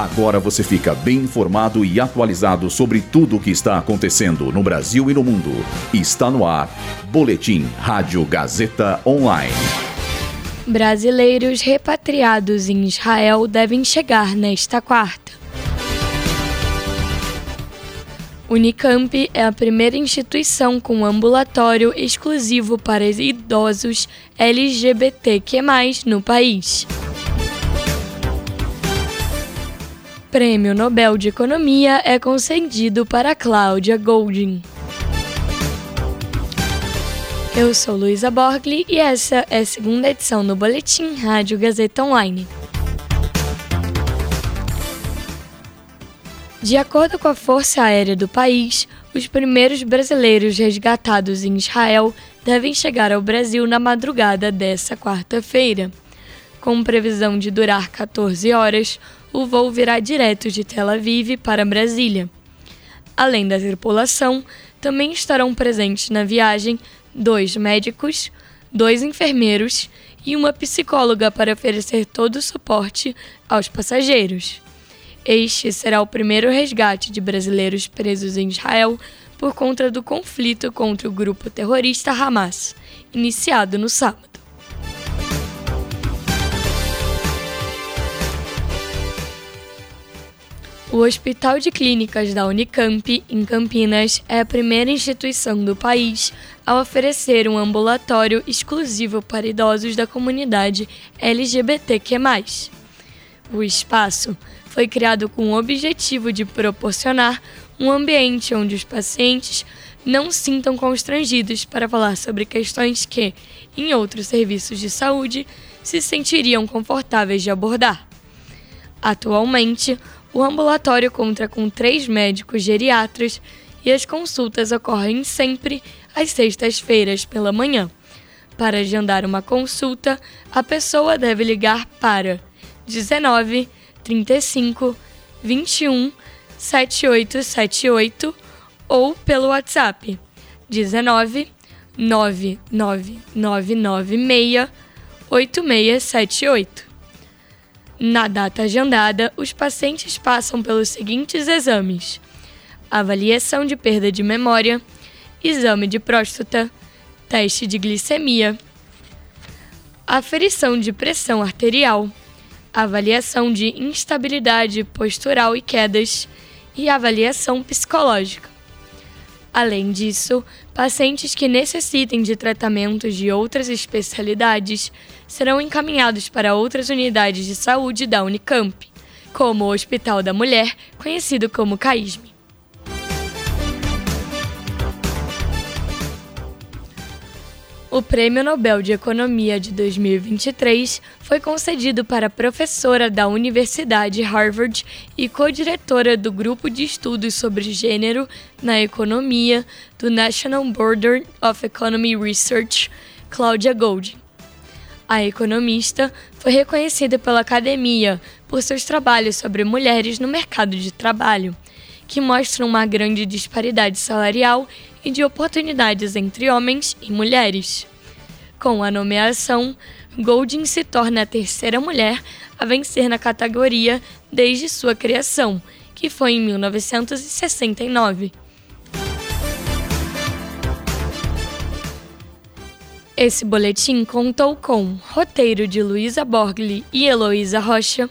Agora você fica bem informado e atualizado sobre tudo o que está acontecendo no Brasil e no mundo. Está no ar. Boletim Rádio Gazeta Online. Brasileiros repatriados em Israel devem chegar nesta quarta. Unicamp é a primeira instituição com ambulatório exclusivo para idosos LGBTQ+, no país. Prêmio Nobel de Economia é concedido para Cláudia Goldin. Eu sou Luísa Borgli e essa é a segunda edição do Boletim Rádio Gazeta Online. De acordo com a Força Aérea do país, os primeiros brasileiros resgatados em Israel devem chegar ao Brasil na madrugada dessa quarta-feira. Com previsão de durar 14 horas, o voo virá direto de Tel Aviv para Brasília. Além da tripulação, também estarão presentes na viagem dois médicos, dois enfermeiros e uma psicóloga para oferecer todo o suporte aos passageiros. Este será o primeiro resgate de brasileiros presos em Israel por conta do conflito contra o grupo terrorista Hamas, iniciado no sábado. O Hospital de Clínicas da Unicamp, em Campinas, é a primeira instituição do país a oferecer um ambulatório exclusivo para idosos da comunidade LGBTQ. O espaço foi criado com o objetivo de proporcionar um ambiente onde os pacientes não sintam constrangidos para falar sobre questões que, em outros serviços de saúde, se sentiriam confortáveis de abordar. Atualmente, o ambulatório conta com três médicos geriatras e as consultas ocorrem sempre às sextas-feiras pela manhã. Para agendar uma consulta, a pessoa deve ligar para 19 35 21 7878 ou pelo WhatsApp 19 99996 8678. Na data agendada, os pacientes passam pelos seguintes exames: avaliação de perda de memória, exame de próstata, teste de glicemia, aferição de pressão arterial, avaliação de instabilidade postural e quedas e avaliação psicológica. Além disso, pacientes que necessitem de tratamentos de outras especialidades serão encaminhados para outras unidades de saúde da Unicamp, como o Hospital da Mulher, conhecido como CAISME. O Prêmio Nobel de Economia de 2023 foi concedido para a professora da Universidade Harvard e co-diretora do Grupo de Estudos sobre Gênero na Economia do National Board of Economy Research, Claudia Goldin. A economista foi reconhecida pela academia por seus trabalhos sobre mulheres no mercado de trabalho, que mostram uma grande disparidade salarial e de oportunidades entre homens e mulheres. Com a nomeação, Golding se torna a terceira mulher a vencer na categoria desde sua criação, que foi em 1969. Esse boletim contou com roteiro de Luísa Borgli e Heloísa Rocha,